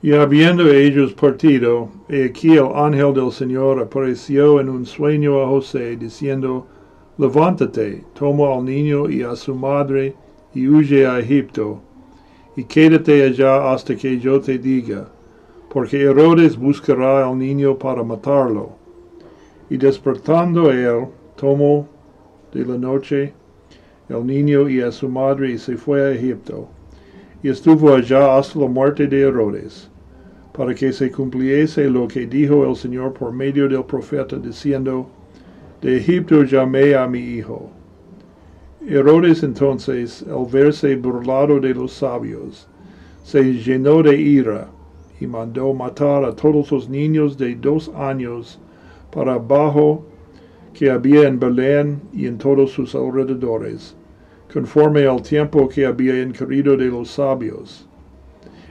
Y habiendo ellos partido, he aquí el ángel del Señor apareció en un sueño a José, diciendo, Levántate, toma al niño y a su madre, y huye a Egipto, y quédate allá hasta que yo te diga, porque Herodes buscará al niño para matarlo. Y despertando él, tomó de la noche el niño y a su madre y se fue a Egipto, y estuvo allá hasta la muerte de Herodes para que se cumpliese lo que dijo el Señor por medio del profeta, diciendo, De Egipto llamé a mi hijo. Herodes entonces, al verse burlado de los sabios, se llenó de ira y mandó matar a todos los niños de dos años para abajo que había en Belén y en todos sus alrededores, conforme al tiempo que había incurrido de los sabios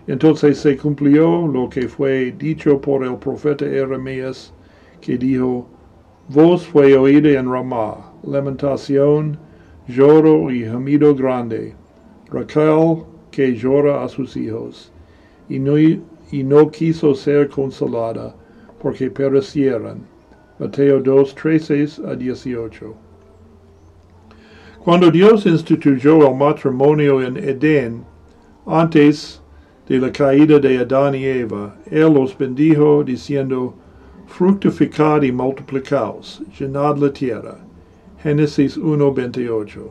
entonces se cumplió lo que fue dicho por el profeta Jeremías, que dijo, Voz fue oída en Ramá, lamentación, lloro y gemido grande, Raquel que llora a sus hijos, y no, y no quiso ser consolada, porque perecieran. Mateo 2, 13 a 18. Cuando Dios instituyó el matrimonio en Edén, antes de la caída de Adán y Eva, Él los bendijo diciendo, fructificad y multiplicaos, llenad la tierra. Génesis 1.28.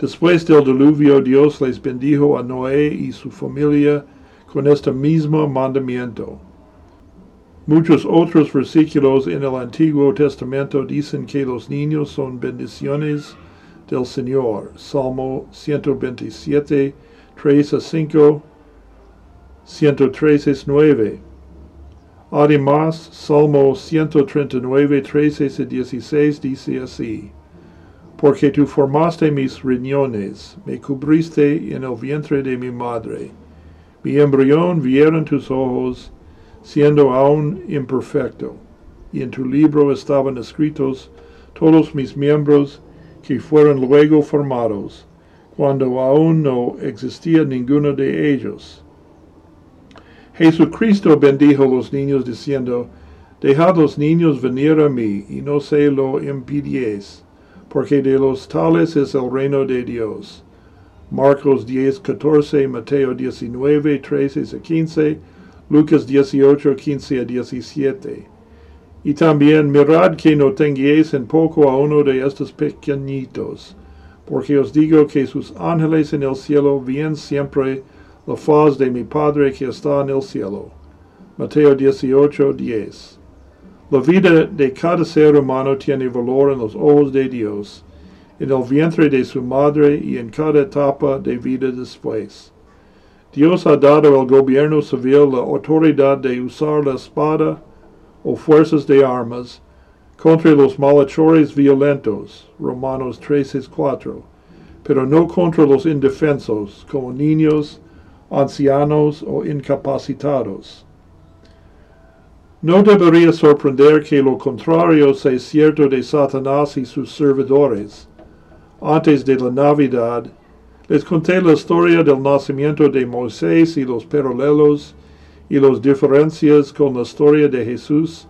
Después del diluvio, Dios les bendijo a Noé y su familia con este mismo mandamiento. Muchos otros versículos en el Antiguo Testamento dicen que los niños son bendiciones del Señor. Salmo 127, 3 a 5, 113.9. Además, Salmo 139, 13 y 16 dice así, Porque tú formaste mis riñones, me cubriste en el vientre de mi madre. Mi embrión vieron tus ojos, siendo aún imperfecto, y en tu libro estaban escritos todos mis miembros que fueron luego formados, cuando aún no existía ninguno de ellos Jesucristo bendijo los niños diciendo, Dejad los niños venir a mí, y no se lo impidies, porque de los tales es el reino de Dios. Marcos 10, 14, Mateo 19, 13 a 15, Lucas 18, 15 a 17. Y también mirad que no tengáis en poco a uno de estos pequeñitos, porque os digo que sus ángeles en el cielo vienen siempre la faz de mi Padre que está en el cielo. Mateo 18, 10. La vida de cada ser humano tiene valor en los ojos de Dios, en el vientre de su madre y en cada etapa de vida después. Dios ha dado al gobierno civil la autoridad de usar la espada o fuerzas de armas contra los malhechores violentos, Romanos 13:4, pero no contra los indefensos, como niños, ancianos o incapacitados. No debería sorprender que lo contrario sea cierto de Satanás y sus servidores. Antes de la Navidad, les conté la historia del nacimiento de Moisés y los paralelos y las diferencias con la historia de Jesús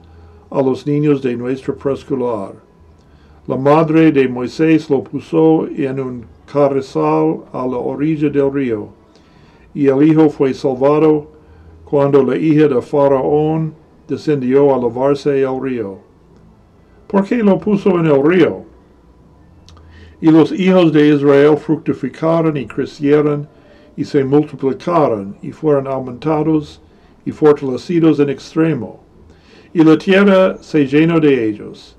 a los niños de nuestro preescolar. La madre de Moisés lo puso en un carrizal a la orilla del río y el hijo fue salvado cuando la hija de Faraón descendió a lavarse al río. ¿Por qué lo puso en el río? Y los hijos de Israel fructificaron y crecieron y se multiplicaron y fueron aumentados y fortalecidos en extremo. Y la tierra se llenó de ellos.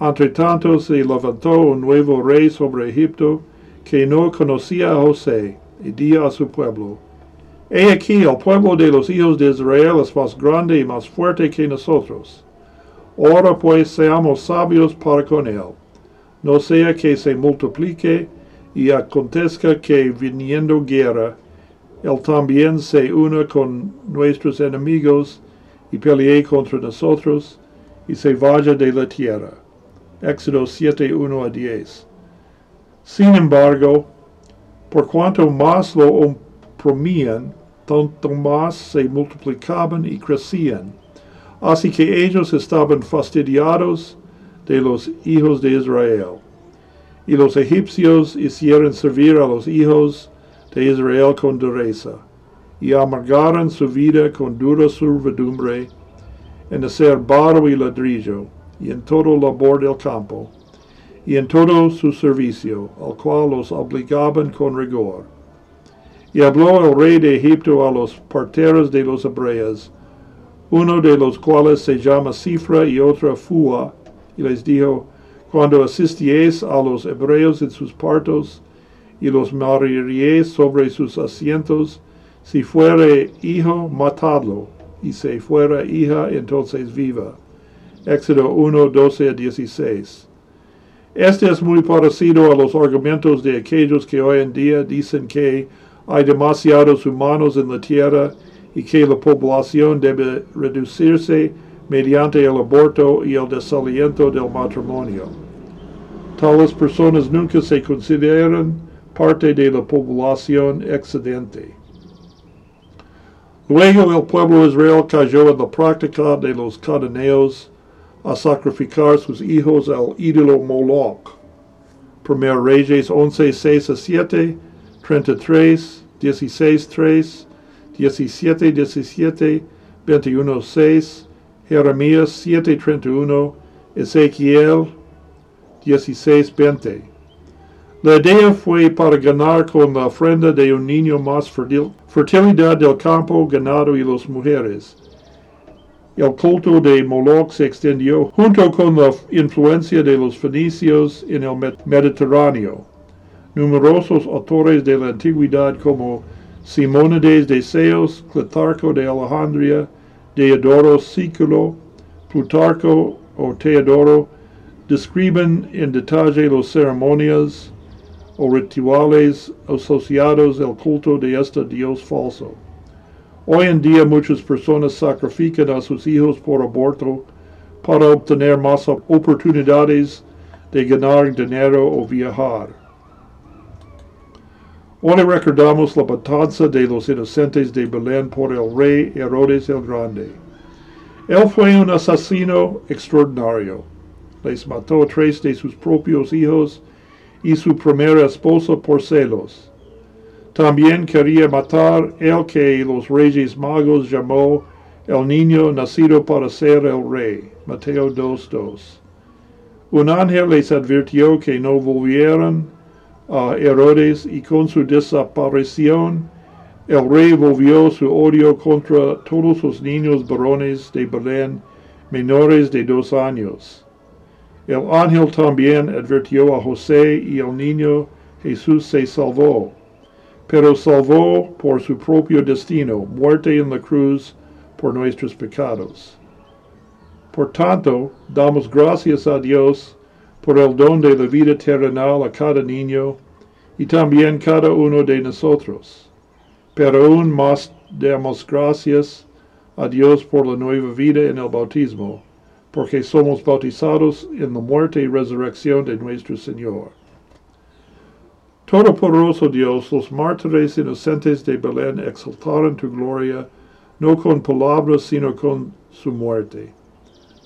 Entre tanto se levantó un nuevo rey sobre Egipto que no conocía a José y dijo a su pueblo, He aquí el pueblo de los hijos de Israel es más grande y más fuerte que nosotros. Ahora pues seamos sabios para con él, no sea que se multiplique y acontezca que viniendo guerra, él también se una con nuestros enemigos y pelee contra nosotros y se vaya de la tierra. Éxodo 7, 1 a 10. Sin embargo, por cuanto más lo oprimían, tanto más se multiplicaban y crecían. Así que ellos estaban fastidiados de los hijos de Israel. Y los egipcios hicieron servir a los hijos de Israel con dureza, y amargaron su vida con dura servidumbre en hacer barro y ladrillo, y en todo labor del campo, y en todo su servicio, al cual los obligaban con rigor. Y habló el rey de Egipto a los parteros de los hebreos, uno de los cuales se llama Cifra y otro Fua, y les dijo, cuando asistiéis a los hebreos en sus partos, y los mariríais sobre sus asientos, si fuere hijo, matadlo, y si fuera hija, entonces viva. Éxodo 1, 12 a 16. Este es muy parecido a los argumentos de aquellos que hoy en día dicen que hay demasiados humanos en la tierra y que la población debe reducirse mediante el aborto y el desaliento del matrimonio. Tales personas nunca se consideran parte de la población excedente. Luego el pueblo de Israel cayó en la práctica de los cananeos a sacrificar sus hijos al ídolo Moloch. Primero Reyes 11, 6 a 7, 33, 16, 3, 17, 17, 21, 6, Jeremías 7, 31, Ezequiel 16, 20. La idea fue para ganar con la ofrenda de un niño más fertilidad del campo, ganado y las mujeres. El culto de Moloch se extendió junto con la influencia de los fenicios en el Mediterráneo. Numerosos autores de la antigüedad como Simónides de Ceos, Clitarco de Alejandría, Deodoro Sículo, Plutarco o Teodoro describen en detalle las ceremonias o rituales asociados al culto de este dios falso. Hoy en día muchas personas sacrifican a sus hijos por aborto para obtener más oportunidades de ganar dinero o viajar. Hoy recordamos la matanza de los inocentes de Belén por el rey Herodes el Grande. Él fue un asesino extraordinario. Les mató a tres de sus propios hijos y su primera esposa por celos. También quería matar el que los reyes magos llamó el niño nacido para ser el rey. Mateo 2.2. Un ángel les advirtió que no volvieran a Herodes y con su desaparición el rey volvió su odio contra todos los niños varones de Belén menores de dos años. El ángel también advirtió a José y el niño Jesús se salvó pero salvó por su propio destino, muerte en la cruz por nuestros pecados. Por tanto, damos gracias a Dios por el don de la vida terrenal a cada niño y también cada uno de nosotros. Pero aún más damos gracias a Dios por la nueva vida en el bautismo, porque somos bautizados en la muerte y resurrección de nuestro Señor. Todopoderoso Dios, los mártires inocentes de Belén exaltaron tu gloria, no con palabras, sino con su muerte.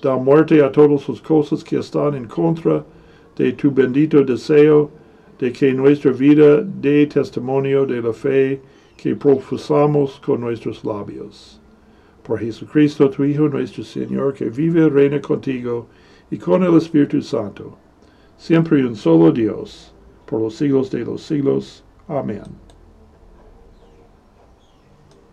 Da muerte a todas las cosas que están en contra de tu bendito deseo de que nuestra vida dé testimonio de la fe que profesamos con nuestros labios. Por Jesucristo, tu Hijo, nuestro Señor, que vive y reina contigo y con el Espíritu Santo, siempre un solo Dios por los siglos de los siglos. Amén.